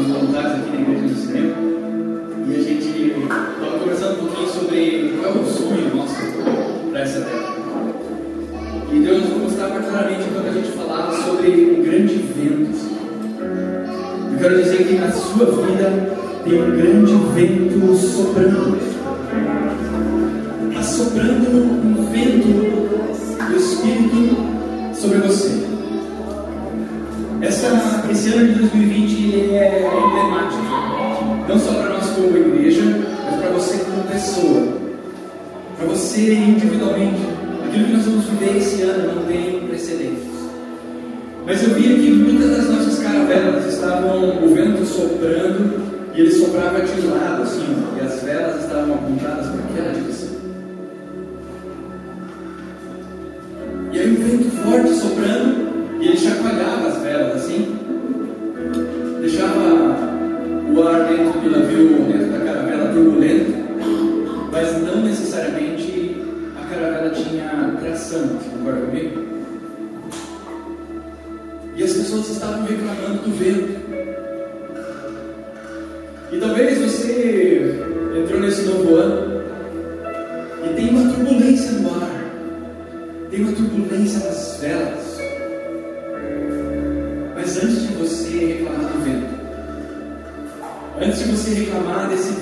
os voluntários aqui na igreja do cinema e a gente estava conversando um pouquinho sobre qual é o sonho nosso para essa década. E Deus nos mostrava claramente quando a gente falava sobre um grande vento. Eu quero dizer que na sua vida tem um grande vento soprando. Está soprando um vento do Espírito sobre você. Mas eu via que muitas das nossas caravelas estavam o vento soprando e ele soprava de lado, assim,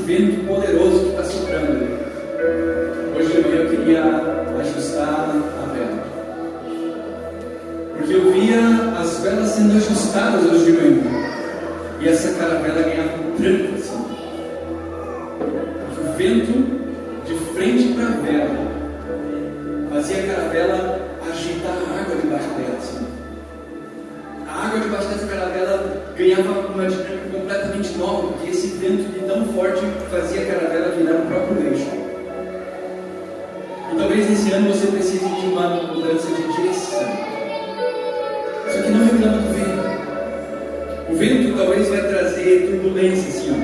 vento poderoso que está soprando, hoje de manhã eu queria ajustar a vela. Porque eu via as velas sendo ajustadas hoje de manhã. E essa caravela ganhava tranco assim. O vento de frente para a vela fazia a caravela agitar a água debaixo dela. Assim. A água debaixo dessa caravela ganhava uma dinâmica completamente nova, porque esse vento tão forte fazia a caravela virar o próprio eixo. E talvez nesse ano você precise de uma mudança de direção. Só que não reclama do vento. O vento talvez vai trazer turbulência, ó.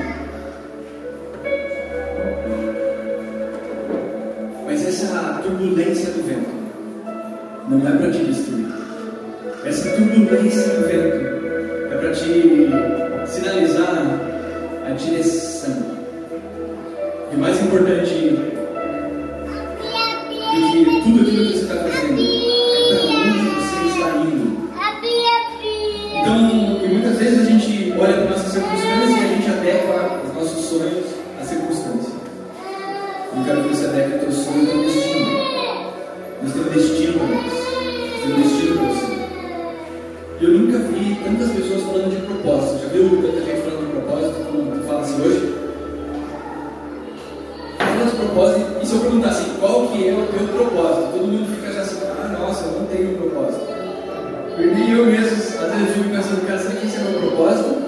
E eu mesmo, às vezes fico pensando, cara, será que esse é o meu propósito?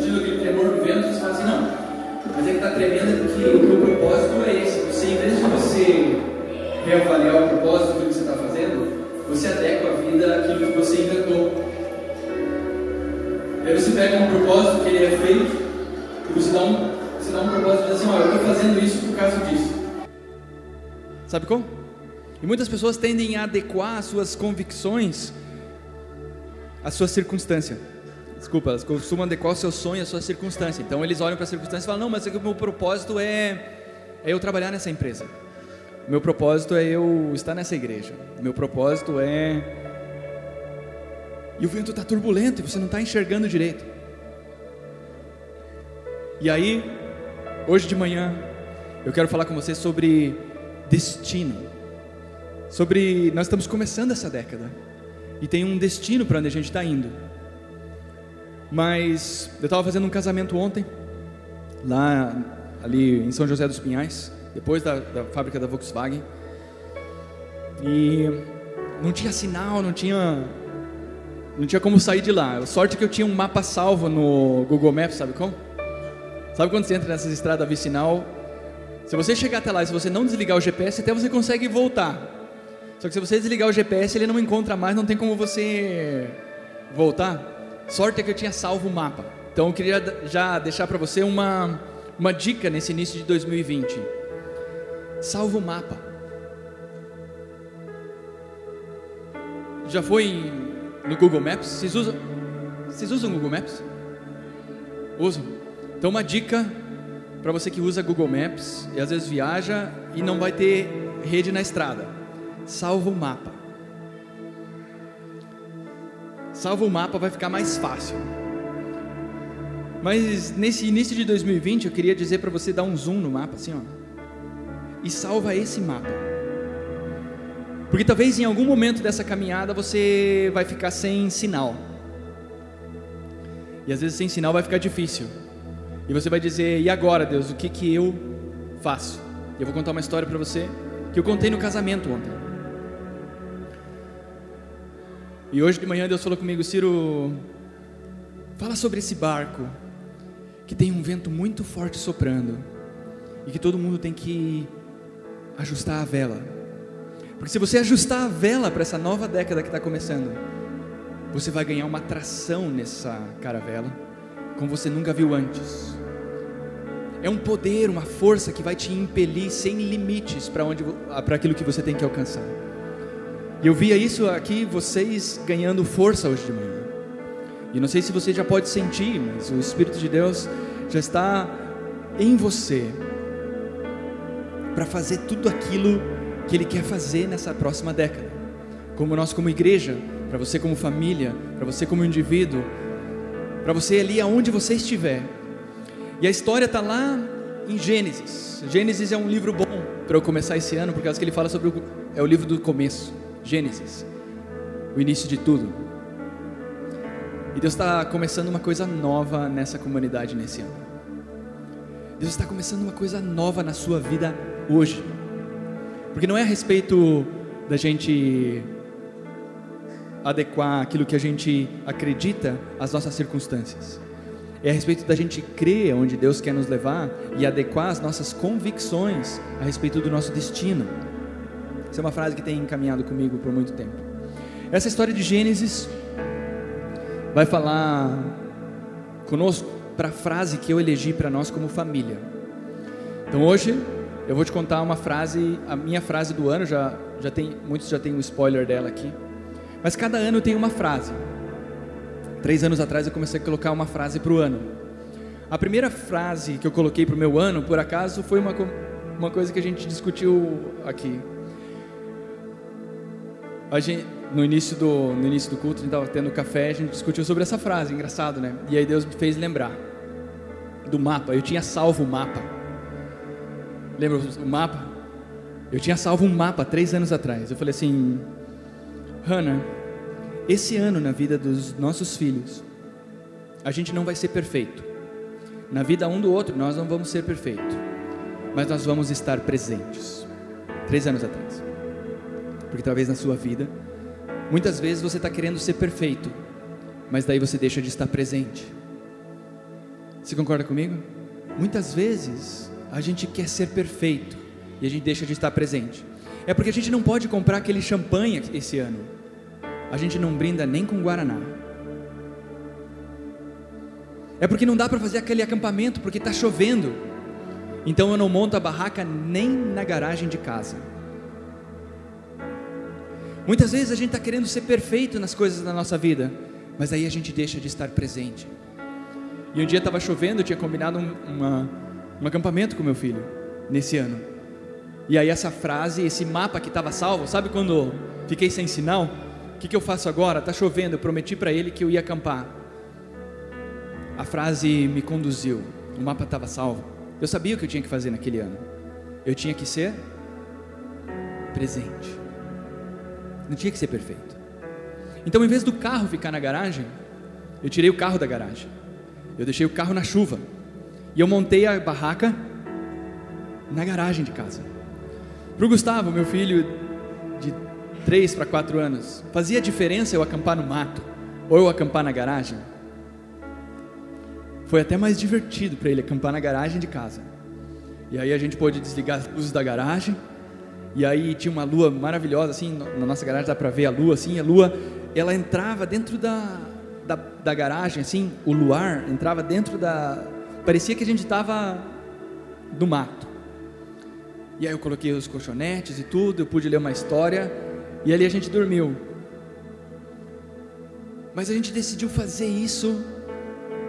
Sentindo aquele tremor do vento, você fala assim, não, mas é que está tremendo porque o meu propósito é esse. Você, em vez de você reavaliar o propósito do que você está fazendo, você adequa a vida àquilo que você inventou. Aí você pega um propósito que ele é feito, E você dá um, você dá um propósito de dizer assim, ó, eu estou fazendo isso por causa disso. Sabe como? E muitas pessoas tendem a adequar as suas convicções à sua circunstância. Desculpa, elas costumam adequar o seu sonho à sua circunstância. Então eles olham para a circunstância e falam: Não, mas é o meu propósito é, é eu trabalhar nessa empresa. Meu propósito é eu estar nessa igreja. Meu propósito é. E o vento está turbulento e você não está enxergando direito. E aí, hoje de manhã, eu quero falar com você sobre destino. Sobre. Nós estamos começando essa década. E tem um destino para onde a gente está indo. Mas eu estava fazendo um casamento ontem, lá ali em São José dos Pinhais, depois da, da fábrica da Volkswagen. E não tinha sinal, não tinha não tinha como sair de lá. A sorte é que eu tinha um mapa salvo no Google Maps, sabe como? Sabe quando você entra nessas estradas vicinal? Se você chegar até lá e se você não desligar o GPS, até você consegue voltar. Só que se você desligar o GPS, ele não encontra mais, não tem como você voltar. Sorte é que eu tinha salvo o mapa. Então eu queria já deixar para você uma, uma dica nesse início de 2020. Salva o mapa. Já foi no Google Maps? Vocês usam, vocês usam Google Maps? Usam? Então uma dica para você que usa Google Maps e às vezes viaja e não vai ter rede na estrada. Salva o mapa. Salva o mapa, vai ficar mais fácil. Mas nesse início de 2020, eu queria dizer para você dar um zoom no mapa, assim, ó. E salva esse mapa. Porque talvez em algum momento dessa caminhada você vai ficar sem sinal. E às vezes sem sinal vai ficar difícil. E você vai dizer: "E agora, Deus, o que que eu faço?" Eu vou contar uma história para você que eu contei no casamento ontem. E hoje de manhã Deus falou comigo, Ciro, fala sobre esse barco que tem um vento muito forte soprando e que todo mundo tem que ajustar a vela. Porque se você ajustar a vela para essa nova década que está começando, você vai ganhar uma tração nessa caravela, como você nunca viu antes. É um poder, uma força que vai te impelir sem limites para aquilo que você tem que alcançar. E eu via isso aqui, vocês ganhando força hoje de manhã. E não sei se você já pode sentir, mas o Espírito de Deus já está em você para fazer tudo aquilo que Ele quer fazer nessa próxima década. Como nós, como igreja, para você, como família, para você, como indivíduo, para você ali aonde você estiver. E a história está lá em Gênesis. Gênesis é um livro bom para eu começar esse ano, porque que ele fala sobre o, é o livro do começo. Gênesis, o início de tudo. E Deus está começando uma coisa nova nessa comunidade nesse ano. Deus está começando uma coisa nova na sua vida hoje. Porque não é a respeito da gente adequar aquilo que a gente acredita às nossas circunstâncias. É a respeito da gente crer onde Deus quer nos levar e adequar as nossas convicções a respeito do nosso destino. Essa é uma frase que tem encaminhado comigo por muito tempo. Essa história de Gênesis vai falar conosco para a frase que eu elegi para nós como família. Então hoje eu vou te contar uma frase, a minha frase do ano, já, já tem, muitos já têm um spoiler dela aqui. Mas cada ano tem uma frase. Três anos atrás eu comecei a colocar uma frase para o ano. A primeira frase que eu coloquei para o meu ano, por acaso, foi uma, uma coisa que a gente discutiu aqui a gente, no início do no início do culto, a gente estava tendo café, a gente discutiu sobre essa frase, engraçado, né? E aí Deus me fez lembrar do mapa. Eu tinha salvo o mapa. Lembra o mapa? Eu tinha salvo um mapa três anos atrás. Eu falei assim, Hannah, esse ano na vida dos nossos filhos, a gente não vai ser perfeito. Na vida um do outro, nós não vamos ser perfeitos. Mas nós vamos estar presentes. Três anos atrás porque talvez na sua vida, muitas vezes você está querendo ser perfeito, mas daí você deixa de estar presente. Você concorda comigo? Muitas vezes a gente quer ser perfeito e a gente deixa de estar presente. É porque a gente não pode comprar aquele champanhe esse ano. A gente não brinda nem com guaraná. É porque não dá para fazer aquele acampamento porque está chovendo. Então eu não monto a barraca nem na garagem de casa. Muitas vezes a gente está querendo ser perfeito nas coisas da nossa vida, mas aí a gente deixa de estar presente. E um dia estava chovendo, eu tinha combinado um, uma, um acampamento com meu filho, nesse ano. E aí essa frase, esse mapa que estava salvo, sabe quando fiquei sem sinal? O que, que eu faço agora? Está chovendo, eu prometi para ele que eu ia acampar. A frase me conduziu, o mapa estava salvo. Eu sabia o que eu tinha que fazer naquele ano. Eu tinha que ser presente. Não tinha que ser perfeito. Então, em vez do carro ficar na garagem, eu tirei o carro da garagem. Eu deixei o carro na chuva. E eu montei a barraca na garagem de casa. Para o Gustavo, meu filho de 3 para 4 anos, fazia diferença eu acampar no mato ou eu acampar na garagem? Foi até mais divertido para ele acampar na garagem de casa. E aí a gente pôde desligar as luzes da garagem. E aí tinha uma lua maravilhosa, assim, na nossa garagem dá para ver a lua, assim, a lua, ela entrava dentro da, da, da garagem, assim, o luar entrava dentro da, parecia que a gente estava no mato. E aí eu coloquei os colchonetes e tudo, eu pude ler uma história, e ali a gente dormiu. Mas a gente decidiu fazer isso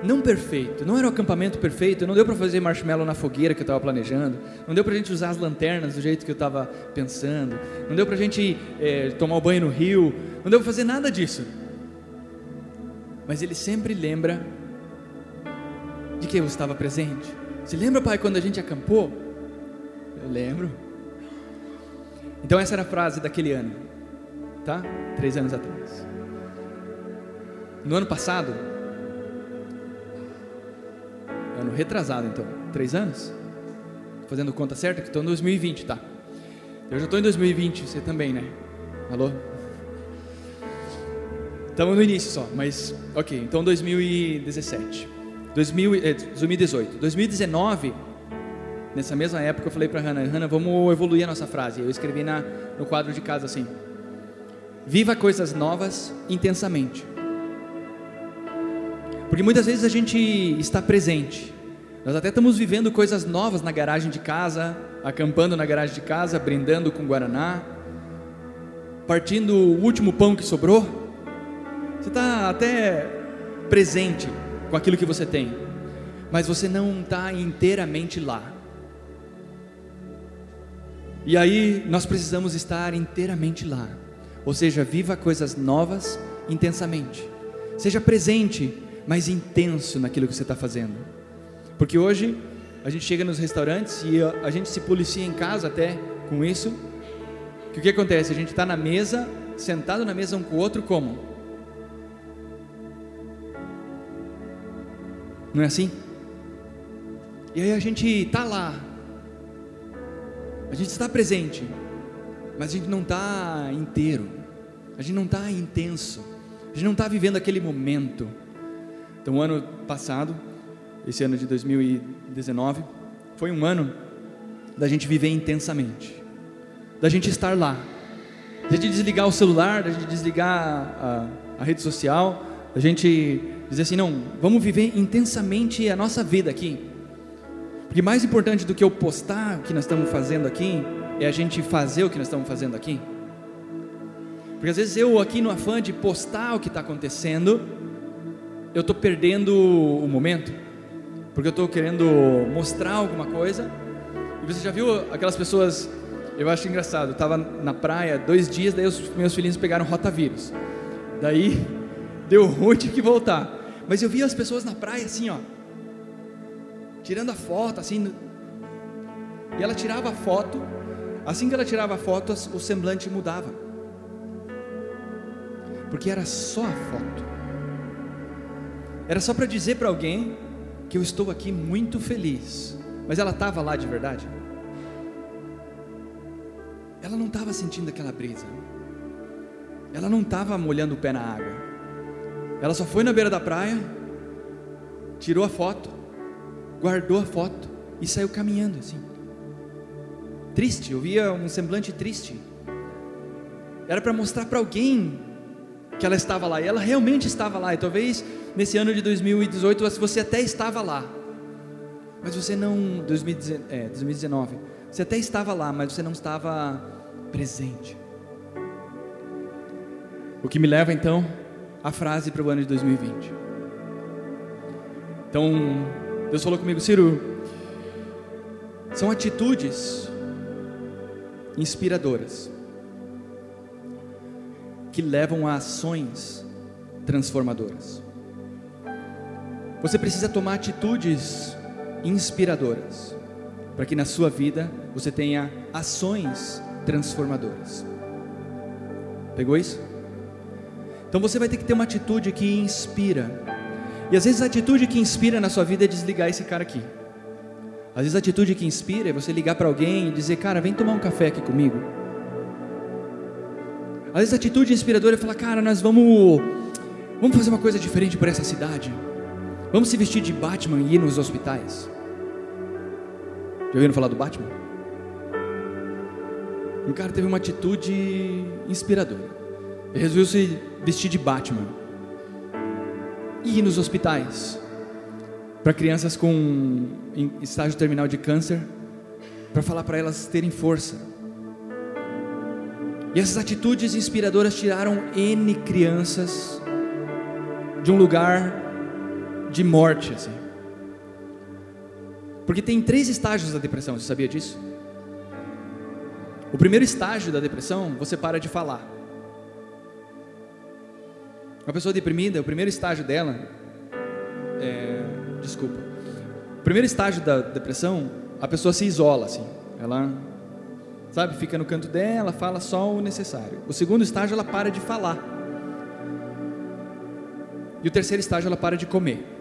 não perfeito, não era o acampamento perfeito, não deu para fazer marshmallow na fogueira que eu estava planejando, não deu para a gente usar as lanternas do jeito que eu estava pensando, não deu para a gente é, tomar o banho no rio, não deu para fazer nada disso. Mas ele sempre lembra de que eu estava presente. Se lembra, pai, quando a gente acampou? Eu lembro. Então essa era a frase daquele ano, tá? Três anos atrás. No ano passado, ano retrasado então, três anos? Fazendo conta certa que estou em 2020, tá? Eu já estou em 2020, você também, né? Alô? Estamos no início só, mas ok, então 2017, 2000, eh, 2018, 2019, nessa mesma época eu falei para Hannah, Hannah, vamos evoluir a nossa frase. Eu escrevi na, no quadro de casa assim: Viva coisas novas intensamente. Porque muitas vezes a gente está presente. Nós até estamos vivendo coisas novas na garagem de casa, acampando na garagem de casa, brindando com guaraná, partindo o último pão que sobrou. Você está até presente com aquilo que você tem, mas você não está inteiramente lá. E aí nós precisamos estar inteiramente lá, ou seja, viva coisas novas intensamente, seja presente mais intenso naquilo que você está fazendo. Porque hoje a gente chega nos restaurantes e a, gente se policia em casa até com isso. Que o que acontece? A gente está na mesa, sentado na mesa um com o outro, como? Não é assim? E aí a gente está lá, a gente está presente, mas a gente não está inteiro, a gente não está intenso, a gente não está vivendo aquele momento. Então, ano passado, esse ano de 2019, foi um ano da gente viver intensamente, da gente estar lá, da gente desligar o celular, da gente desligar a, a rede social, da gente dizer assim: não, vamos viver intensamente a nossa vida aqui. Porque mais importante do que eu postar o que nós estamos fazendo aqui, é a gente fazer o que nós estamos fazendo aqui. Porque às vezes eu aqui no afã de postar o que está acontecendo, eu estou perdendo o momento, porque eu estou querendo mostrar alguma coisa. E você já viu aquelas pessoas? Eu acho engraçado. Eu estava na praia dois dias, daí os meus filhinhos pegaram rotavírus. Daí deu ruim, tive que voltar. Mas eu vi as pessoas na praia assim, ó, tirando a foto, assim. E ela tirava a foto. Assim que ela tirava a foto, o semblante mudava. Porque era só a foto. Era só para dizer para alguém que eu estou aqui muito feliz. Mas ela estava lá de verdade? Ela não estava sentindo aquela brisa. Ela não estava molhando o pé na água. Ela só foi na beira da praia, tirou a foto, guardou a foto e saiu caminhando assim. Triste, eu via um semblante triste. Era para mostrar para alguém que ela estava lá, e ela realmente estava lá, e talvez nesse ano de 2018 você até estava lá, mas você não. 2019. É, você até estava lá, mas você não estava presente. O que me leva então à frase para o ano de 2020. Então, Deus falou comigo, Ciro, são atitudes inspiradoras que levam a ações transformadoras. Você precisa tomar atitudes inspiradoras para que na sua vida você tenha ações transformadoras. Pegou isso? Então você vai ter que ter uma atitude que inspira. E às vezes a atitude que inspira na sua vida é desligar esse cara aqui. Às vezes a atitude que inspira é você ligar para alguém e dizer, cara, vem tomar um café aqui comigo. Às vezes a atitude inspiradora é falar, cara, nós vamos, vamos fazer uma coisa diferente por essa cidade. Vamos se vestir de Batman e ir nos hospitais. Já ouviram falar do Batman? Um cara teve uma atitude inspiradora. Ele resolveu se vestir de Batman e ir nos hospitais para crianças com estágio terminal de câncer, para falar para elas terem força. E essas atitudes inspiradoras tiraram N crianças de um lugar de morte, assim. Porque tem três estágios da depressão, você sabia disso? O primeiro estágio da depressão, você para de falar. Uma pessoa deprimida, o primeiro estágio dela, é, desculpa, o primeiro estágio da depressão, a pessoa se isola, assim, ela, sabe, fica no canto dela, fala só o necessário. O segundo estágio, ela para de falar. E o terceiro estágio, ela para de comer.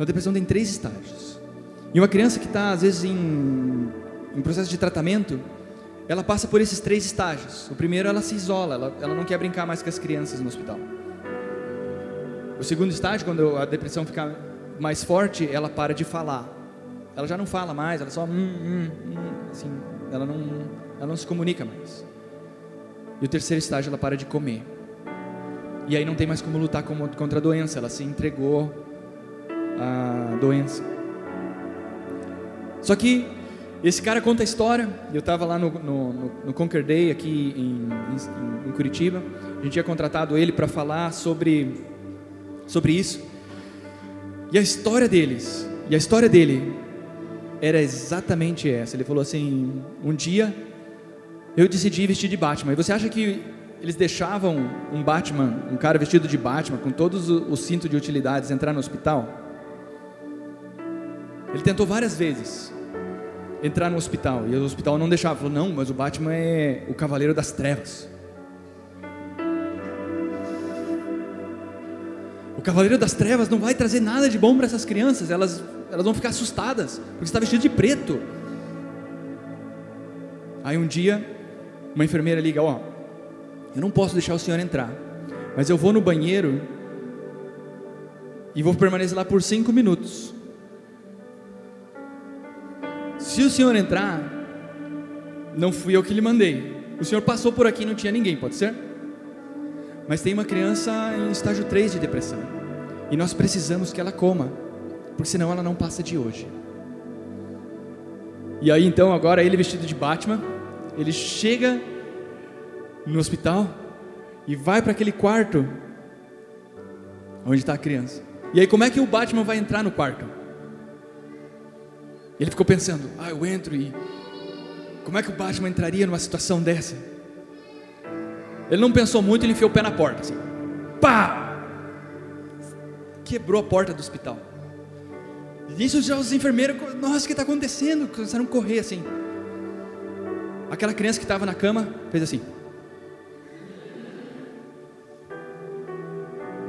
Então a depressão tem três estágios. E uma criança que está, às vezes, em, em, processo de tratamento, ela passa por esses três estágios. O primeiro, ela se isola, ela, ela não quer brincar mais com as crianças no hospital. O segundo estágio, quando a depressão fica mais forte, ela para de falar. Ela já não fala mais, ela só. Hum, hum, hum, assim, ela, não, ela não se comunica mais. E o terceiro estágio, ela para de comer. E aí não tem mais como lutar contra a doença, ela se entregou a doença. Só que esse cara conta a história. Eu estava lá no, no, no, Conquer Day aqui em, em, em Curitiba. A gente tinha contratado ele para falar sobre, sobre isso. E a história deles, e a história dele era exatamente essa. Ele falou assim: um dia eu decidi vestir de Batman. E você acha que eles deixavam um Batman, um cara vestido de Batman, com todos os cintos de utilidades, entrar no hospital? Ele tentou várias vezes entrar no hospital e o hospital não deixava. Falou: não, mas o Batman é o cavaleiro das trevas. O cavaleiro das trevas não vai trazer nada de bom para essas crianças. Elas, elas vão ficar assustadas porque está vestido de preto. Aí um dia, uma enfermeira liga: ó, eu não posso deixar o senhor entrar, mas eu vou no banheiro e vou permanecer lá por cinco minutos. Se o senhor entrar, não fui eu que lhe mandei. O senhor passou por aqui e não tinha ninguém, pode ser? Mas tem uma criança em estágio 3 de depressão. E nós precisamos que ela coma, porque senão ela não passa de hoje. E aí então, agora ele vestido de Batman, ele chega no hospital e vai para aquele quarto onde está a criança. E aí, como é que o Batman vai entrar no quarto? Ele ficou pensando: ah, eu entro e. Como é que o Batman entraria numa situação dessa? Ele não pensou muito, ele enfiou o pé na porta. Assim. Pá! Quebrou a porta do hospital. Isso já os enfermeiros, nossa, o que está acontecendo? Começaram a correr assim. Aquela criança que estava na cama fez assim.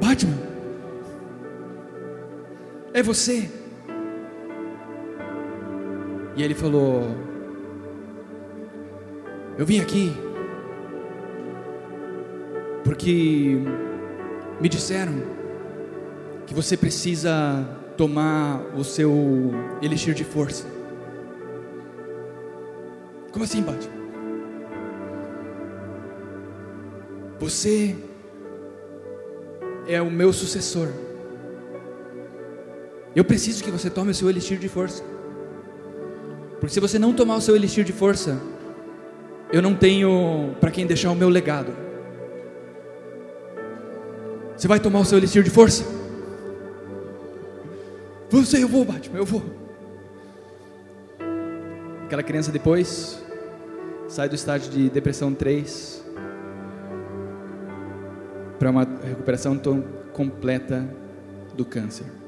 Batman, é você? E ele falou: Eu vim aqui porque me disseram que você precisa tomar o seu elixir de força. Como assim, Batman? é o meu sucessor. Eu preciso que você tome o seu elixir de força. Porque se você não tomar o seu elixir de força, eu não tenho para quem deixar o meu legado. Você vai tomar o seu elixir de força? Você, eu vou, Batman, eu vou. Aquela criança depois sai do estágio de depressão 3 para uma recuperação completa do câncer.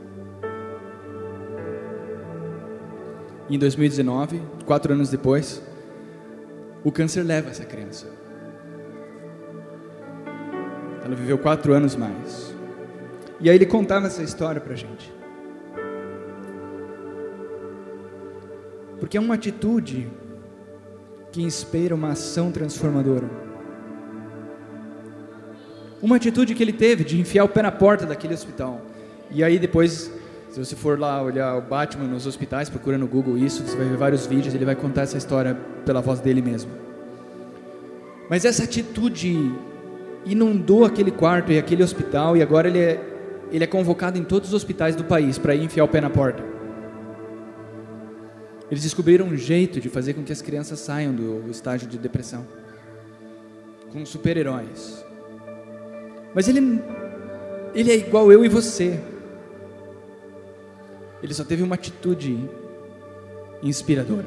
Em 2019, quatro anos depois, o câncer leva essa criança. Ela viveu quatro anos mais. E aí ele contava essa história para a gente. Porque é uma atitude que inspira uma ação transformadora. Uma atitude que ele teve de enfiar o pé na porta daquele hospital. E aí depois, se você for lá olhar o Batman nos hospitais, procura no Google isso, você vai ver vários vídeos, ele vai contar essa história pela voz dele mesmo. Mas essa atitude inundou aquele quarto e aquele hospital e agora ele é, ele é convocado em todos os hospitais do país para enfiar o pé na porta. Eles descobriram um jeito de fazer com que as crianças saiam do estágio de depressão. Com super-heróis. Mas ele, ele é igual eu e você. Ele só teve uma atitude inspiradora.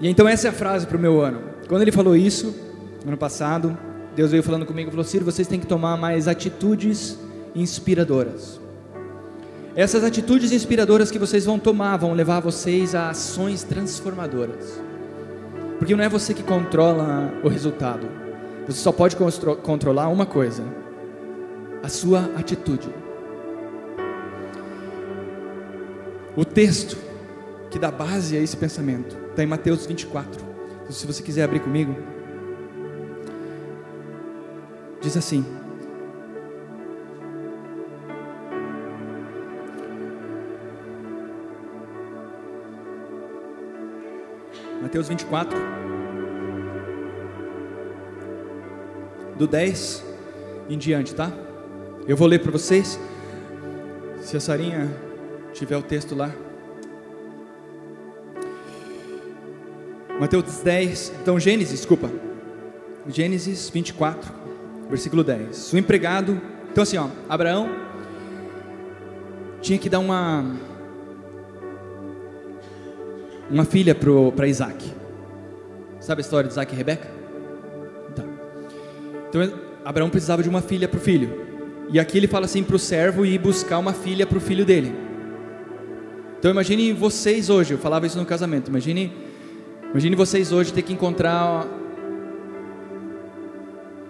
E então essa é a frase para o meu ano. Quando ele falou isso, ano passado, Deus veio falando comigo e falou: Ciro, vocês têm que tomar mais atitudes inspiradoras. Essas atitudes inspiradoras que vocês vão tomar vão levar vocês a ações transformadoras. Porque não é você que controla o resultado. Você só pode controlar uma coisa: a sua atitude. O texto que dá base a esse pensamento está em Mateus 24. Então, se você quiser abrir comigo, diz assim: Mateus 24, do 10 em diante, tá? Eu vou ler para vocês. Se a Sarinha tiver o texto lá. Mateus 10, então Gênesis, desculpa. Gênesis 24, versículo 10. O empregado, então assim, ó, Abraão tinha que dar uma uma filha para Isaac. Sabe a história de Isaac e Rebeca? Tá. Então Abraão precisava de uma filha para o filho. E aqui ele fala assim para o servo ir buscar uma filha para o filho dele. Então imagine vocês hoje, eu falava isso no casamento, imagine, imagine vocês hoje ter que encontrar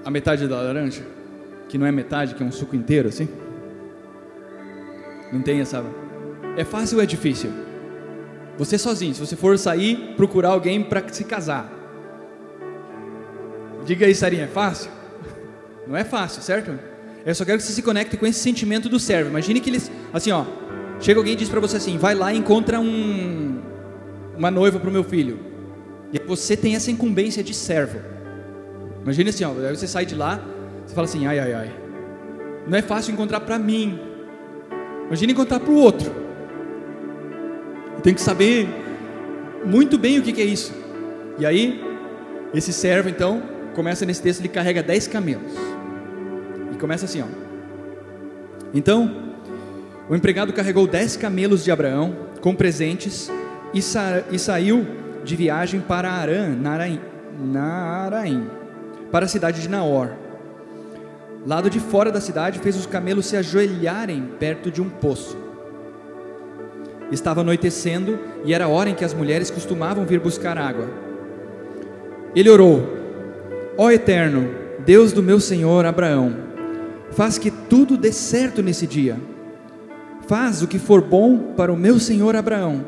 a metade da laranja, que não é metade, que é um suco inteiro assim. Não tem essa. É fácil ou é difícil? Você sozinho, se você for sair, procurar alguém para se casar. Diga aí, Sarinha, é fácil? Não é fácil, certo? Eu só quero que você se conecte com esse sentimento do servo. Imagine que eles, assim, ó, chega alguém e diz para você assim: vai lá e encontra um, uma noiva para o meu filho. E você tem essa incumbência de servo. Imagine assim, ó, aí você sai de lá, você fala assim: ai, ai, ai. Não é fácil encontrar para mim. Imagine encontrar para o outro. Tem que saber muito bem o que, que é isso. E aí, esse servo então, começa nesse texto, ele carrega dez camelos. E começa assim, ó. Então, o empregado carregou dez camelos de Abraão com presentes e, sa e saiu de viagem para Arã, Naraim, Naraim, para a cidade de Naor. Lado de fora da cidade, fez os camelos se ajoelharem perto de um poço. Estava anoitecendo e era a hora em que as mulheres costumavam vir buscar água. Ele orou: Ó Eterno, Deus do meu senhor Abraão, faz que tudo dê certo nesse dia. Faz o que for bom para o meu senhor Abraão.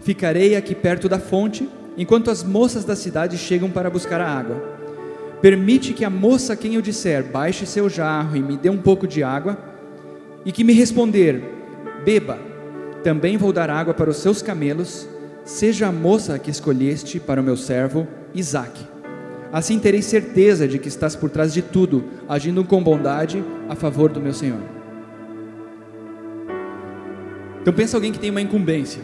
Ficarei aqui perto da fonte, enquanto as moças da cidade chegam para buscar a água. Permite que a moça a quem eu disser, baixe seu jarro e me dê um pouco de água, e que me responder, beba também vou dar água para os seus camelos, seja a moça que escolheste para o meu servo Isaque. Assim terei certeza de que estás por trás de tudo, agindo com bondade a favor do meu Senhor. Então pensa alguém que tem uma incumbência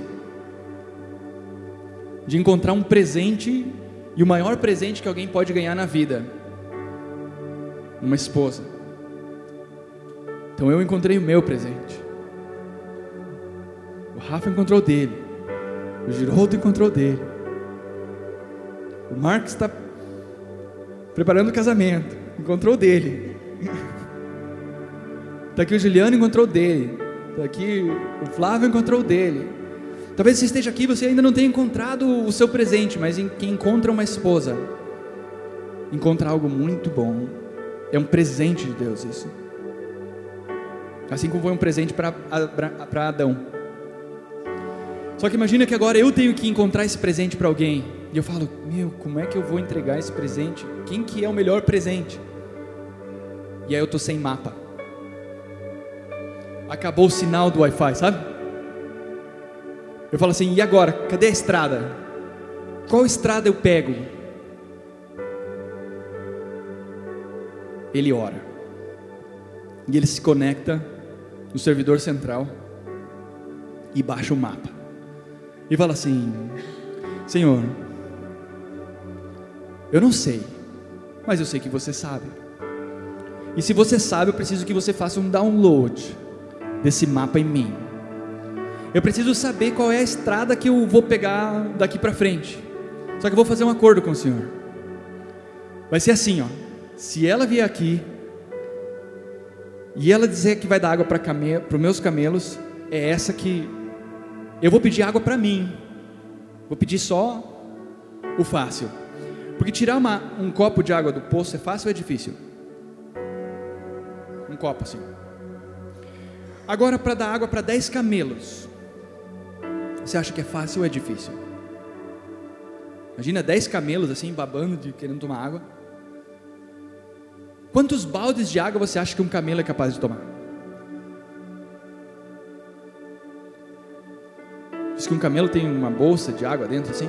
de encontrar um presente e o maior presente que alguém pode ganhar na vida, uma esposa. Então eu encontrei o meu presente. O Rafa encontrou dele. O Giroldo encontrou dele. O Marcos está preparando o casamento. Encontrou dele. Está aqui o Juliano encontrou dele. Aqui o Flávio encontrou dele. Talvez você esteja aqui e você ainda não tenha encontrado o seu presente, mas em quem encontra uma esposa, encontra algo muito bom. É um presente de Deus isso. Assim como foi um presente para Adão. Só que imagina que agora eu tenho que encontrar esse presente para alguém. E eu falo, meu, como é que eu vou entregar esse presente? Quem que é o melhor presente? E aí eu tô sem mapa. Acabou o sinal do Wi-Fi, sabe? Eu falo assim, e agora? Cadê a estrada? Qual estrada eu pego? Ele ora. E ele se conecta no servidor central e baixa o mapa. E fala assim: Senhor, eu não sei, mas eu sei que você sabe. E se você sabe, eu preciso que você faça um download desse mapa em mim. Eu preciso saber qual é a estrada que eu vou pegar daqui para frente. Só que eu vou fazer um acordo com o Senhor. Vai ser assim, ó. Se ela vier aqui e ela dizer que vai dar água para os meus camelos, é essa que eu vou pedir água para mim. Vou pedir só o fácil. Porque tirar uma, um copo de água do poço é fácil ou é difícil? Um copo assim. Agora, para dar água para 10 camelos, você acha que é fácil ou é difícil? Imagina 10 camelos assim, babando, de, querendo tomar água. Quantos baldes de água você acha que um camelo é capaz de tomar? Diz que um camelo tem uma bolsa de água dentro assim,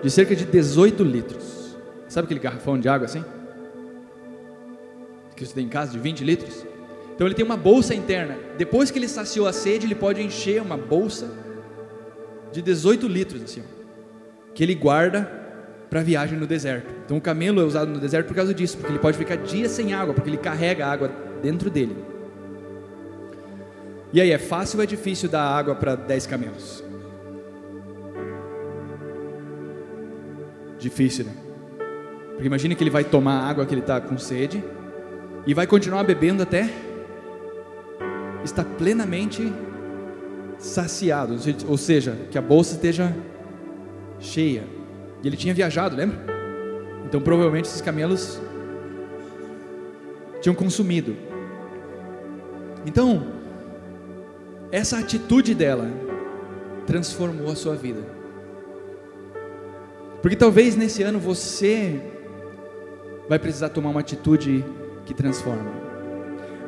de cerca de 18 litros. Sabe aquele garrafão de água assim? Que você tem em casa de 20 litros? Então ele tem uma bolsa interna. Depois que ele saciou a sede, ele pode encher uma bolsa de 18 litros assim, que ele guarda para viagem no deserto. Então o camelo é usado no deserto por causa disso, porque ele pode ficar dias sem água, porque ele carrega a água dentro dele. E aí, é fácil ou é difícil dar água para 10 camelos? Difícil, né? Porque imagine que ele vai tomar a água que ele está com sede e vai continuar bebendo até estar plenamente saciado, ou seja, que a bolsa esteja cheia. E ele tinha viajado, lembra? Então provavelmente esses camelos tinham consumido. Então, essa atitude dela transformou a sua vida. Porque talvez nesse ano você vai precisar tomar uma atitude que transforma.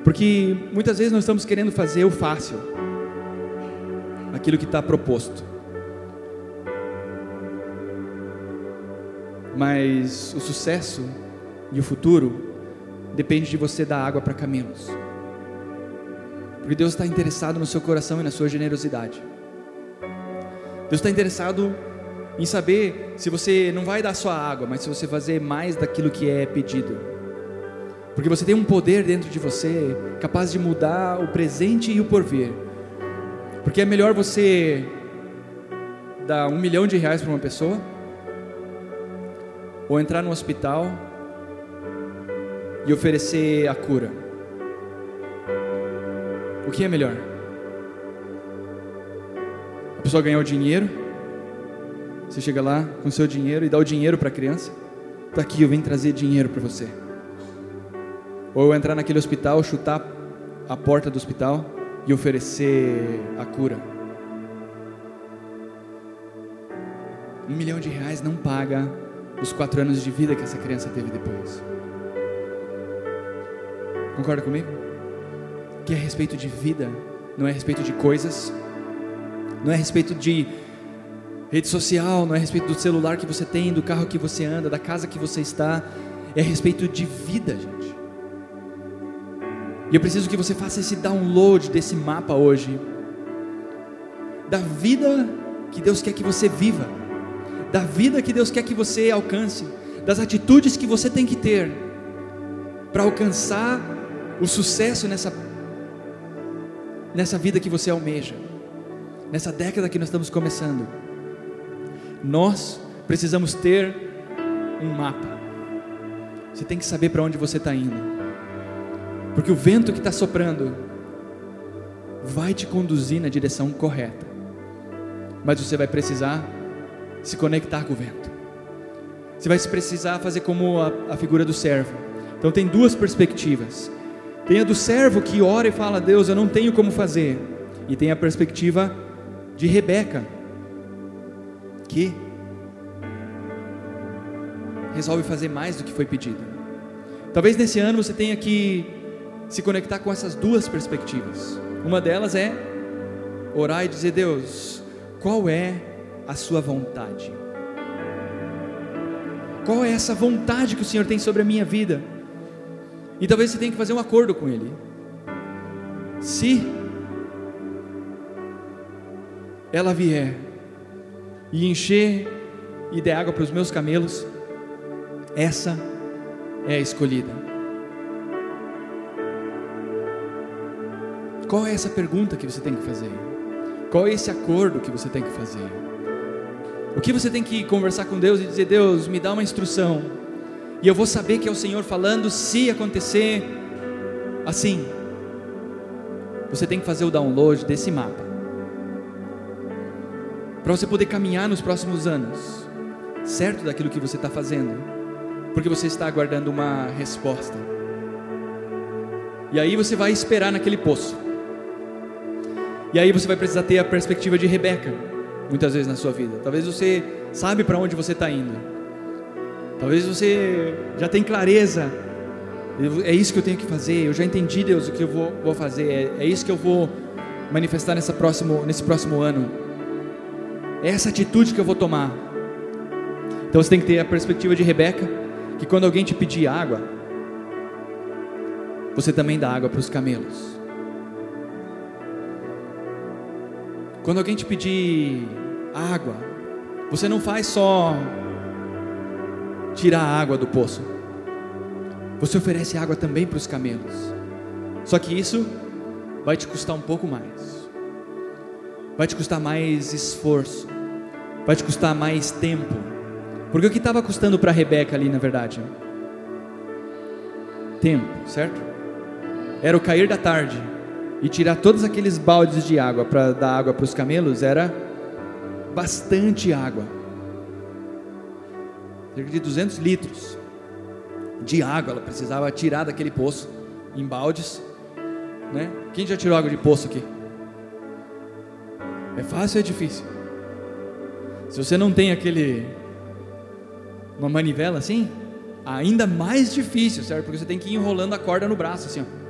Porque muitas vezes nós estamos querendo fazer o fácil, aquilo que está proposto. Mas o sucesso e o futuro depende de você dar água para camelos. Porque Deus está interessado no seu coração e na sua generosidade. Deus está interessado em saber se você não vai dar só água, mas se você fazer mais daquilo que é pedido. Porque você tem um poder dentro de você capaz de mudar o presente e o porvir. Porque é melhor você dar um milhão de reais para uma pessoa ou entrar no hospital e oferecer a cura. O que é melhor? A pessoa ganhar o dinheiro você chega lá com seu dinheiro e dá o dinheiro para a criança. Está aqui, eu venho trazer dinheiro para você. Ou eu entrar naquele hospital, chutar a porta do hospital e oferecer a cura. Um milhão de reais não paga os quatro anos de vida que essa criança teve depois. Concorda comigo? Que é respeito de vida, não é respeito de coisas, não é respeito de Rede social não é respeito do celular que você tem, do carro que você anda, da casa que você está. é respeito de vida, gente. E eu preciso que você faça esse download desse mapa hoje, da vida que Deus quer que você viva, da vida que Deus quer que você alcance, das atitudes que você tem que ter para alcançar o sucesso nessa, nessa vida que você almeja, nessa década que nós estamos começando. Nós precisamos ter um mapa. Você tem que saber para onde você está indo, porque o vento que está soprando vai te conduzir na direção correta, mas você vai precisar se conectar com o vento. Você vai precisar fazer como a, a figura do servo. Então tem duas perspectivas. Tem a do servo que ora e fala: Deus, eu não tenho como fazer. E tem a perspectiva de Rebeca, que resolve fazer mais do que foi pedido. Talvez nesse ano você tenha que se conectar com essas duas perspectivas. Uma delas é orar e dizer: Deus, qual é a Sua vontade? Qual é essa vontade que o Senhor tem sobre a minha vida? E talvez você tenha que fazer um acordo com Ele. Se ela vier e encher e der água para os meus camelos, essa é a escolhida. Qual é essa pergunta que você tem que fazer? Qual é esse acordo que você tem que fazer? O que você tem que conversar com Deus e dizer: Deus, me dá uma instrução, e eu vou saber que é o Senhor falando se acontecer assim. Você tem que fazer o download desse mapa, para você poder caminhar nos próximos anos, certo daquilo que você está fazendo, porque você está aguardando uma resposta. E aí você vai esperar naquele poço. E aí você vai precisar ter a perspectiva de Rebeca, muitas vezes na sua vida. Talvez você sabe para onde você está indo. Talvez você já tem clareza. É isso que eu tenho que fazer. Eu já entendi, Deus, o que eu vou, vou fazer. É, é isso que eu vou manifestar nessa próximo, nesse próximo ano. É essa atitude que eu vou tomar. Então você tem que ter a perspectiva de Rebeca, que quando alguém te pedir água, você também dá água para os camelos. Quando alguém te pedir água, você não faz só tirar a água do poço. Você oferece água também para os camelos. Só que isso vai te custar um pouco mais. Vai te custar mais esforço. Vai te custar mais tempo. Porque o que estava custando para Rebeca ali, na verdade? Tempo, certo? Era o cair da tarde e tirar todos aqueles baldes de água para dar água para os camelos era bastante água. Cerca de 200 litros de água ela precisava tirar daquele poço em baldes, né? Quem já tirou água de poço aqui? É fácil ou é difícil? Se você não tem aquele uma manivela assim, ainda mais difícil, certo? Porque você tem que ir enrolando a corda no braço assim, ó.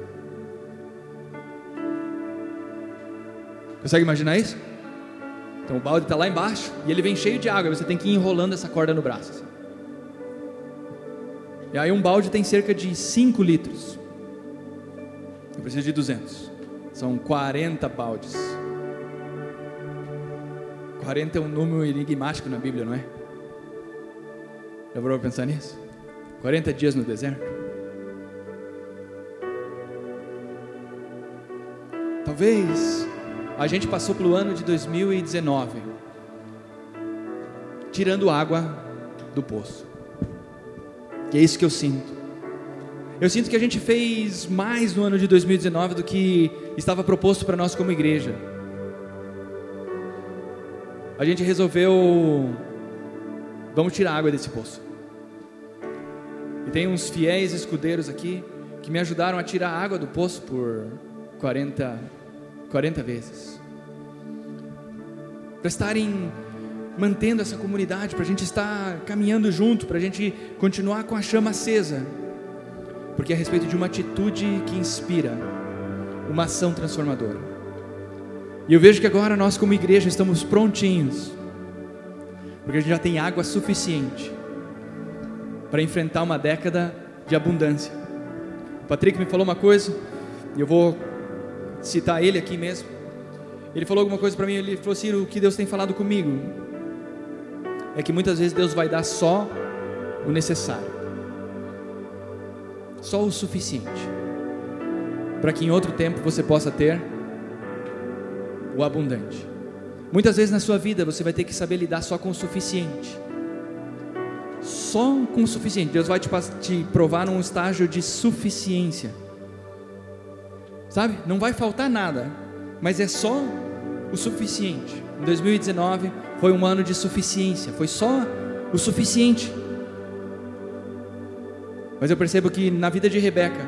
Consegue imaginar isso? Então o balde está lá embaixo e ele vem cheio de água. Você tem que ir enrolando essa corda no braço. Assim. E aí um balde tem cerca de 5 litros. Eu preciso de 200. São 40 baldes. 40 é um número enigmático na Bíblia, não é? Já vou pensar nisso? 40 dias no deserto? Talvez a gente passou pelo ano de 2019 tirando água do poço. E é isso que eu sinto. Eu sinto que a gente fez mais no ano de 2019 do que estava proposto para nós como igreja. A gente resolveu vamos tirar água desse poço. E tem uns fiéis escudeiros aqui que me ajudaram a tirar água do poço por 40 40 vezes. Para estarem mantendo essa comunidade, para a gente estar caminhando junto, para a gente continuar com a chama acesa, porque é a respeito de uma atitude que inspira, uma ação transformadora. E eu vejo que agora nós, como igreja, estamos prontinhos, porque a gente já tem água suficiente para enfrentar uma década de abundância. O Patrick me falou uma coisa, e eu vou citar ele aqui mesmo. Ele falou alguma coisa para mim, ele falou assim: o que Deus tem falado comigo é que muitas vezes Deus vai dar só o necessário, só o suficiente, para que em outro tempo você possa ter o abundante. Muitas vezes na sua vida você vai ter que saber lidar só com o suficiente. Só com o suficiente. Deus vai te, te provar num estágio de suficiência. Sabe? Não vai faltar nada, mas é só o suficiente. Em 2019 foi um ano de suficiência, foi só o suficiente. Mas eu percebo que na vida de Rebeca,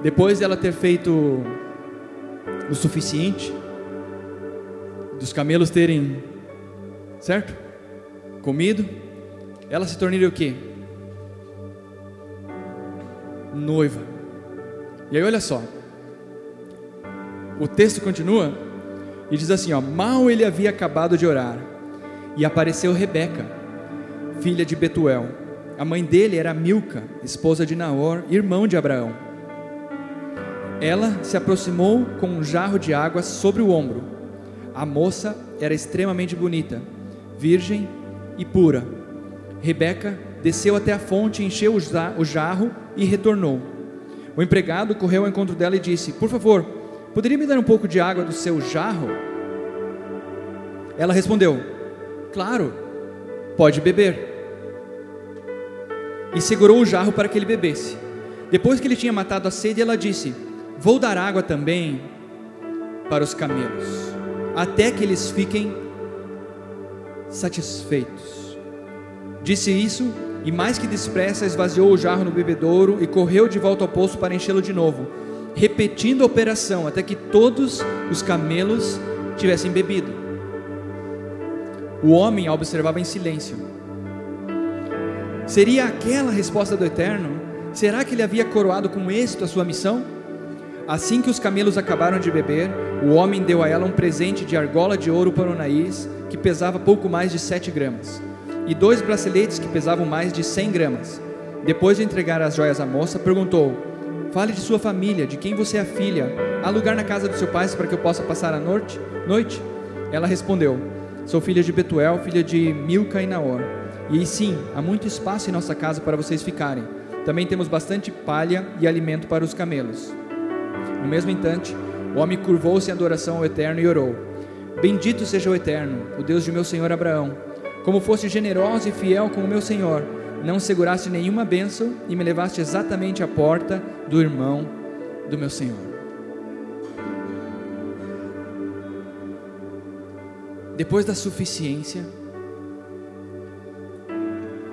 depois dela ter feito o suficiente, dos camelos terem, certo? Comido, ela se tornaria o quê? Noiva. E aí olha só. O texto continua e diz assim, ó: Mal ele havia acabado de orar, e apareceu Rebeca, filha de Betuel. A mãe dele era Milca, esposa de Naor, irmão de Abraão. Ela se aproximou com um jarro de água sobre o ombro a moça era extremamente bonita, virgem e pura. Rebeca desceu até a fonte, encheu o jarro e retornou. O empregado correu ao encontro dela e disse: Por favor, poderia me dar um pouco de água do seu jarro? Ela respondeu: Claro, pode beber. E segurou o jarro para que ele bebesse. Depois que ele tinha matado a sede, ela disse: Vou dar água também para os camelos até que eles fiquem satisfeitos. Disse isso e, mais que depressa, esvaziou o jarro no bebedouro e correu de volta ao poço para enchê-lo de novo, repetindo a operação até que todos os camelos tivessem bebido. O homem a observava em silêncio. Seria aquela a resposta do Eterno? Será que ele havia coroado com êxito a sua missão? Assim que os camelos acabaram de beber, o homem deu a ela um presente de argola de ouro para o nariz, que pesava pouco mais de sete gramas, e dois braceletes que pesavam mais de cem gramas. Depois de entregar as joias à moça, perguntou: Fale de sua família, de quem você é filha. Há lugar na casa do seu pai para que eu possa passar a noite? noite? Ela respondeu: Sou filha de Betuel, filha de Milca e Naor. E sim, há muito espaço em nossa casa para vocês ficarem. Também temos bastante palha e alimento para os camelos. No mesmo instante, o homem curvou-se em adoração ao Eterno e orou: Bendito seja o Eterno, o Deus de meu senhor Abraão. Como foste generoso e fiel com o meu senhor, não seguraste nenhuma bênção e me levaste exatamente à porta do irmão do meu senhor. Depois da suficiência,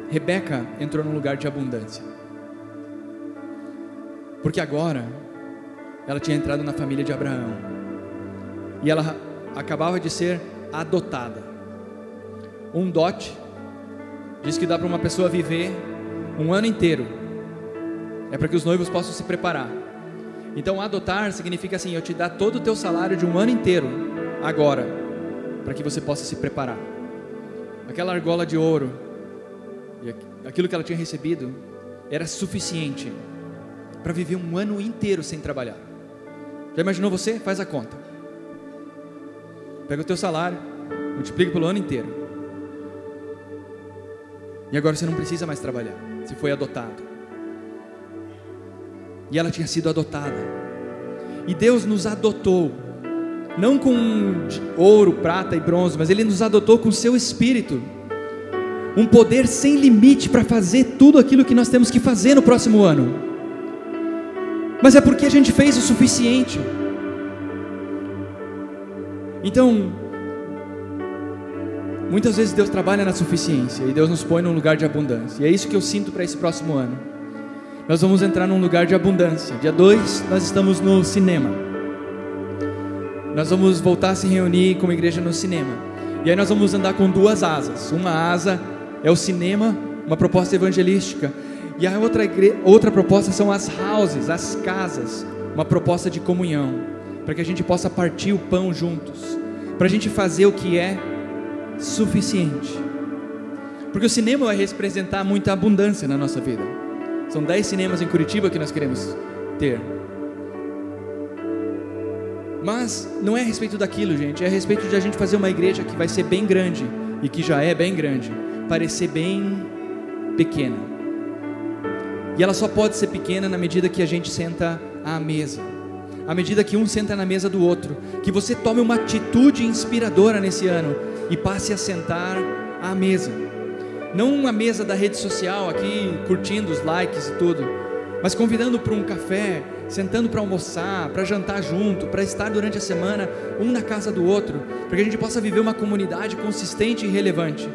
Rebeca entrou num lugar de abundância. Porque agora ela tinha entrado na família de Abraão. E ela acabava de ser adotada. Um dote diz que dá para uma pessoa viver um ano inteiro. É para que os noivos possam se preparar. Então, adotar significa assim: eu te dar todo o teu salário de um ano inteiro, agora, para que você possa se preparar. Aquela argola de ouro, e aquilo que ela tinha recebido, era suficiente para viver um ano inteiro sem trabalhar. Já imaginou você? Faz a conta. Pega o teu salário, multiplica pelo ano inteiro. E agora você não precisa mais trabalhar. Você foi adotado. E ela tinha sido adotada. E Deus nos adotou. Não com ouro, prata e bronze, mas Ele nos adotou com o seu espírito. Um poder sem limite para fazer tudo aquilo que nós temos que fazer no próximo ano mas é porque a gente fez o suficiente. Então, muitas vezes Deus trabalha na suficiência e Deus nos põe num lugar de abundância. E é isso que eu sinto para esse próximo ano. Nós vamos entrar num lugar de abundância. Dia 2, nós estamos no cinema. Nós vamos voltar a se reunir como igreja no cinema. E aí nós vamos andar com duas asas. Uma asa é o cinema, uma proposta evangelística. E a outra, outra proposta são as houses, as casas, uma proposta de comunhão, para que a gente possa partir o pão juntos, para a gente fazer o que é suficiente. Porque o cinema vai representar muita abundância na nossa vida. São 10 cinemas em Curitiba que nós queremos ter. Mas não é a respeito daquilo, gente, é a respeito de a gente fazer uma igreja que vai ser bem grande e que já é bem grande, parecer bem pequena. E ela só pode ser pequena na medida que a gente senta à mesa. À medida que um senta na mesa do outro, que você tome uma atitude inspiradora nesse ano e passe a sentar à mesa. Não uma mesa da rede social aqui curtindo os likes e tudo, mas convidando para um café, sentando para almoçar, para jantar junto, para estar durante a semana um na casa do outro, para que a gente possa viver uma comunidade consistente e relevante.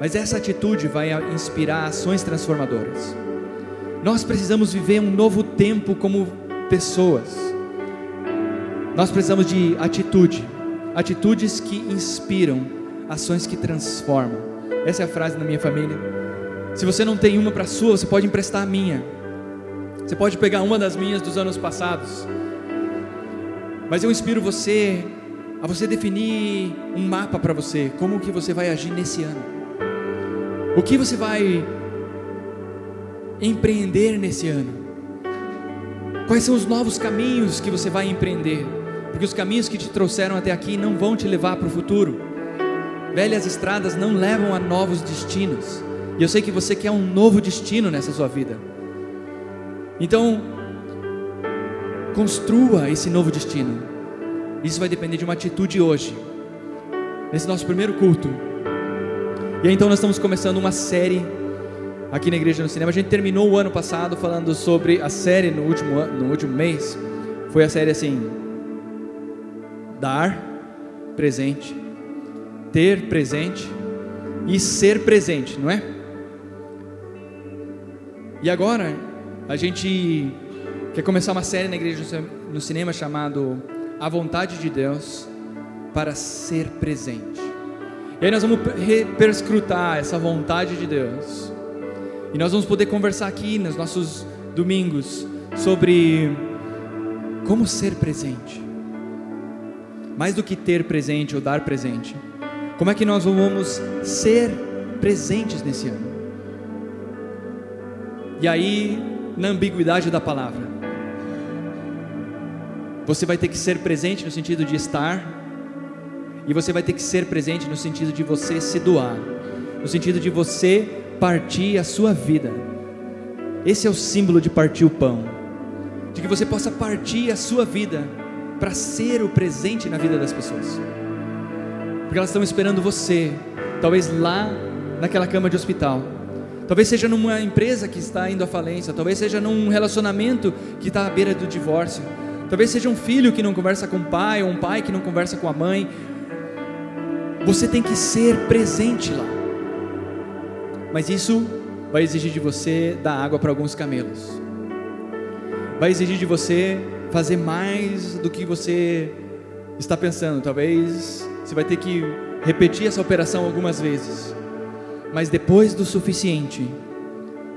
Mas essa atitude vai inspirar ações transformadoras. Nós precisamos viver um novo tempo como pessoas. Nós precisamos de atitude, atitudes que inspiram, ações que transformam. Essa é a frase da minha família. Se você não tem uma para sua, você pode emprestar a minha. Você pode pegar uma das minhas dos anos passados. Mas eu inspiro você a você definir um mapa para você, como que você vai agir nesse ano. O que você vai empreender nesse ano? Quais são os novos caminhos que você vai empreender? Porque os caminhos que te trouxeram até aqui não vão te levar para o futuro. Velhas estradas não levam a novos destinos. E eu sei que você quer um novo destino nessa sua vida. Então, construa esse novo destino. Isso vai depender de uma atitude hoje, nesse nosso primeiro culto. E aí, então nós estamos começando uma série aqui na Igreja no Cinema. A gente terminou o ano passado falando sobre a série no último, no último mês. Foi a série assim: dar presente, ter presente e ser presente, não é? E agora a gente quer começar uma série na igreja no cinema chamado A Vontade de Deus para ser presente. E aí nós vamos perscrutar essa vontade de Deus. E nós vamos poder conversar aqui nos nossos domingos sobre como ser presente. Mais do que ter presente ou dar presente. Como é que nós vamos ser presentes nesse ano? E aí na ambiguidade da palavra. Você vai ter que ser presente no sentido de estar, e você vai ter que ser presente no sentido de você se doar, no sentido de você partir a sua vida. Esse é o símbolo de partir o pão, de que você possa partir a sua vida para ser o presente na vida das pessoas, porque elas estão esperando você, talvez lá naquela cama de hospital. Talvez seja numa empresa que está indo à falência, talvez seja num relacionamento que está à beira do divórcio, talvez seja um filho que não conversa com o pai, ou um pai que não conversa com a mãe. Você tem que ser presente lá, mas isso vai exigir de você dar água para alguns camelos, vai exigir de você fazer mais do que você está pensando. Talvez você vai ter que repetir essa operação algumas vezes mas depois do suficiente,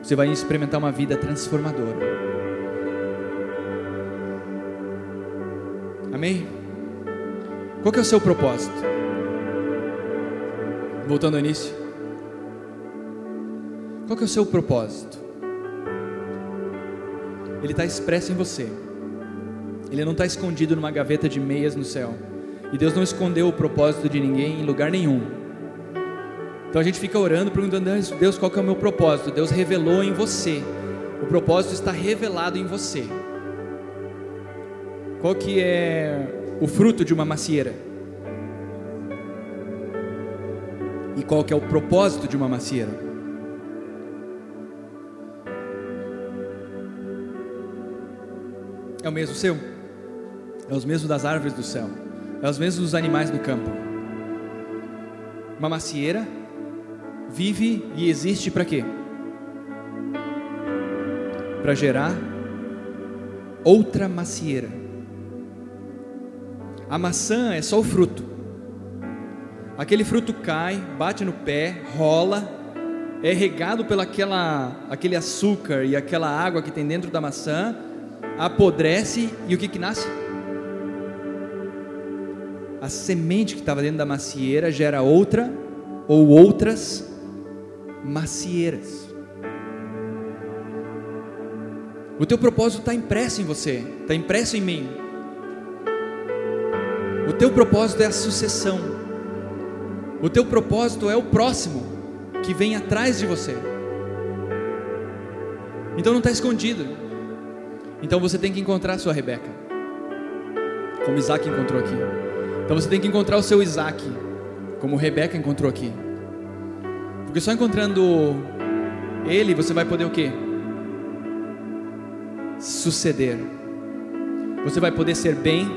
você vai experimentar uma vida transformadora. Amém? Qual que é o seu propósito? Voltando ao início. Qual que é o seu propósito? Ele está expresso em você. Ele não está escondido numa gaveta de meias no céu. E Deus não escondeu o propósito de ninguém em lugar nenhum. Então a gente fica orando, perguntando, Deus, qual que é o meu propósito? Deus revelou em você. O propósito está revelado em você. Qual que é o fruto de uma macieira? E qual que é o propósito de uma macieira? É o mesmo seu? É os mesmos das árvores do céu? É os mesmos dos animais do campo? Uma macieira vive e existe para quê? Para gerar outra macieira. A maçã é só o fruto. Aquele fruto cai, bate no pé, rola, é regado pelo aquela, aquele açúcar e aquela água que tem dentro da maçã, apodrece e o que, que nasce? A semente que estava dentro da macieira gera outra ou outras macieiras. O teu propósito está impresso em você, está impresso em mim. O teu propósito é a sucessão. O teu propósito é o próximo que vem atrás de você. Então não está escondido. Então você tem que encontrar a sua Rebeca, como Isaac encontrou aqui. Então você tem que encontrar o seu Isaac, como Rebeca encontrou aqui. Porque só encontrando ele você vai poder o quê? Suceder. Você vai poder ser bem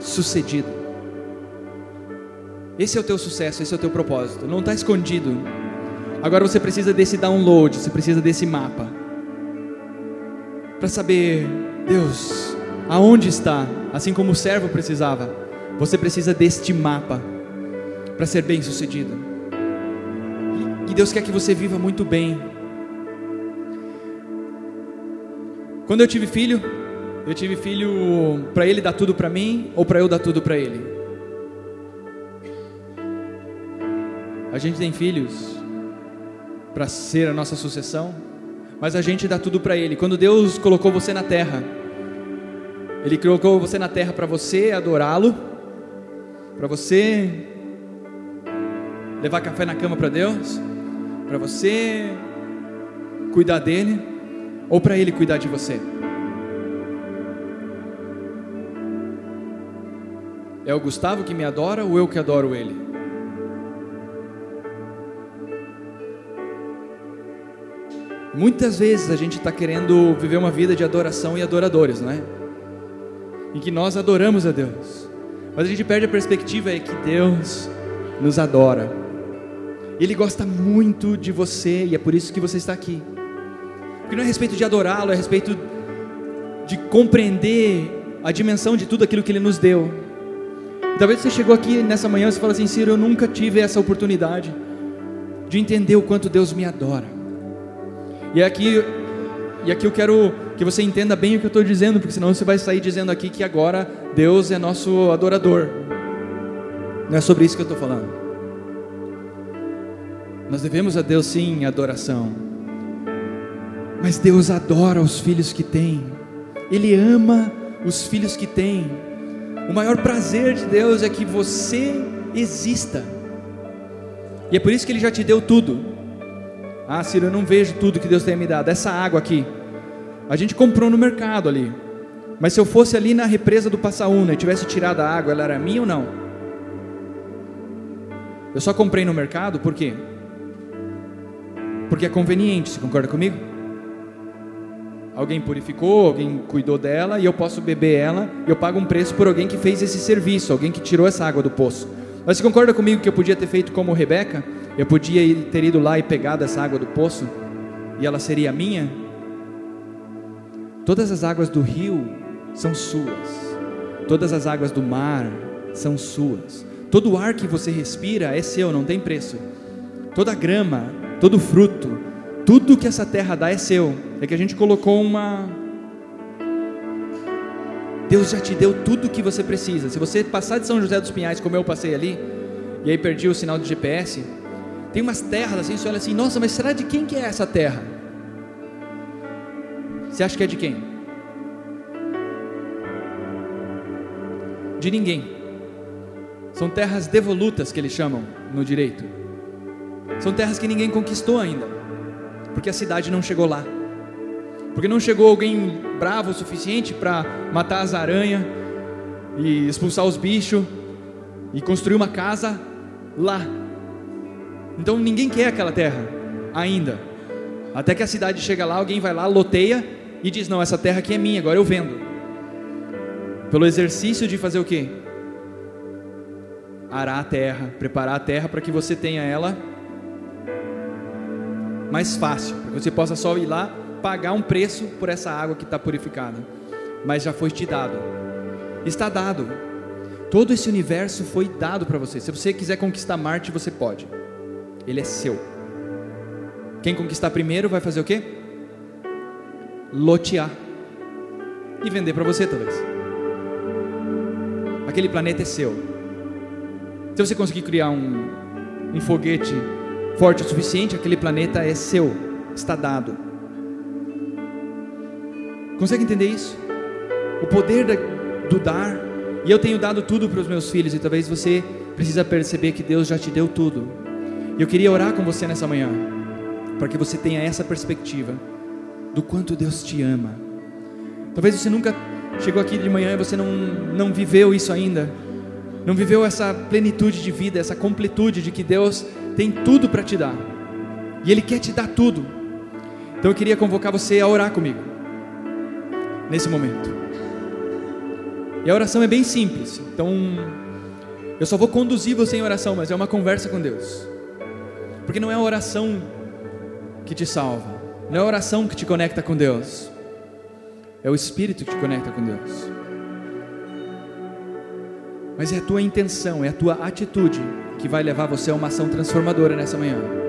sucedido. Esse é o teu sucesso, esse é o teu propósito. Não está escondido. Agora você precisa desse download, você precisa desse mapa. Para saber, Deus, aonde está? Assim como o servo precisava, você precisa deste mapa para ser bem sucedido. E Deus quer que você viva muito bem. Quando eu tive filho, eu tive filho para ele dar tudo para mim ou para eu dar tudo para ele? A gente tem filhos para ser a nossa sucessão, mas a gente dá tudo para ele. Quando Deus colocou você na terra, ele colocou você na terra para você adorá-lo, para você levar café na cama para Deus, para você cuidar dele ou para ele cuidar de você. É o Gustavo que me adora ou eu que adoro ele? Muitas vezes a gente está querendo viver uma vida de adoração e adoradores, não é? Em que nós adoramos a Deus, mas a gente perde a perspectiva é que Deus nos adora. Ele gosta muito de você e é por isso que você está aqui. Porque não é a respeito de adorá-lo, é a respeito de compreender a dimensão de tudo aquilo que Ele nos deu. Talvez você chegou aqui nessa manhã e você fala assim, Ciro, eu nunca tive essa oportunidade de entender o quanto Deus me adora. E aqui, e aqui eu quero que você entenda bem o que eu estou dizendo, porque senão você vai sair dizendo aqui que agora Deus é nosso adorador. Não é sobre isso que eu estou falando. Nós devemos a Deus sim adoração. Mas Deus adora os filhos que tem. Ele ama os filhos que tem. O maior prazer de Deus é que você exista. E é por isso que Ele já te deu tudo. Ah, Ciro, eu não vejo tudo que Deus tem me dado. Essa água aqui, a gente comprou no mercado ali. Mas se eu fosse ali na represa do Passaúna e tivesse tirado a água, ela era minha ou não? Eu só comprei no mercado por quê? Porque é conveniente, você concorda comigo? Alguém purificou, alguém cuidou dela e eu posso beber ela e eu pago um preço por alguém que fez esse serviço, alguém que tirou essa água do poço. Mas você concorda comigo que eu podia ter feito como Rebeca? Eu podia ter ido lá e pegado essa água do poço e ela seria minha? Todas as águas do rio são suas, todas as águas do mar são suas, todo o ar que você respira é seu, não tem preço, toda grama, todo fruto, tudo que essa terra dá é seu. É que a gente colocou uma. Deus já te deu tudo o que você precisa. Se você passar de São José dos Pinhais, como eu passei ali, e aí perdi o sinal de GPS, tem umas terras assim, você olha assim, nossa, mas será de quem que é essa terra? Você acha que é de quem? De ninguém. São terras devolutas que eles chamam no direito. São terras que ninguém conquistou ainda, porque a cidade não chegou lá. Porque não chegou alguém bravo o suficiente para matar as aranhas e expulsar os bichos e construir uma casa lá. Então ninguém quer aquela terra ainda. Até que a cidade chega lá, alguém vai lá, loteia e diz: Não, essa terra aqui é minha, agora eu vendo. Pelo exercício de fazer o quê? Arar a terra, preparar a terra para que você tenha ela mais fácil, para que você possa só ir lá pagar um preço por essa água que está purificada. Mas já foi te dado, está dado. Todo esse universo foi dado para você. Se você quiser conquistar Marte, você pode. Ele é seu. Quem conquistar primeiro vai fazer o quê? Lotear e vender para você, talvez. Aquele planeta é seu. Se você conseguir criar um, um foguete forte o suficiente, aquele planeta é seu, está dado. Consegue entender isso? O poder da, do dar. E eu tenho dado tudo para os meus filhos, e talvez você precisa perceber que Deus já te deu tudo. Eu queria orar com você nessa manhã, para que você tenha essa perspectiva do quanto Deus te ama. Talvez você nunca chegou aqui de manhã e você não, não viveu isso ainda, não viveu essa plenitude de vida, essa completude de que Deus tem tudo para te dar, e Ele quer te dar tudo. Então eu queria convocar você a orar comigo, nesse momento. E a oração é bem simples, então eu só vou conduzir você em oração, mas é uma conversa com Deus. Porque não é a oração que te salva, não é a oração que te conecta com Deus, é o Espírito que te conecta com Deus. Mas é a tua intenção, é a tua atitude que vai levar você a uma ação transformadora nessa manhã.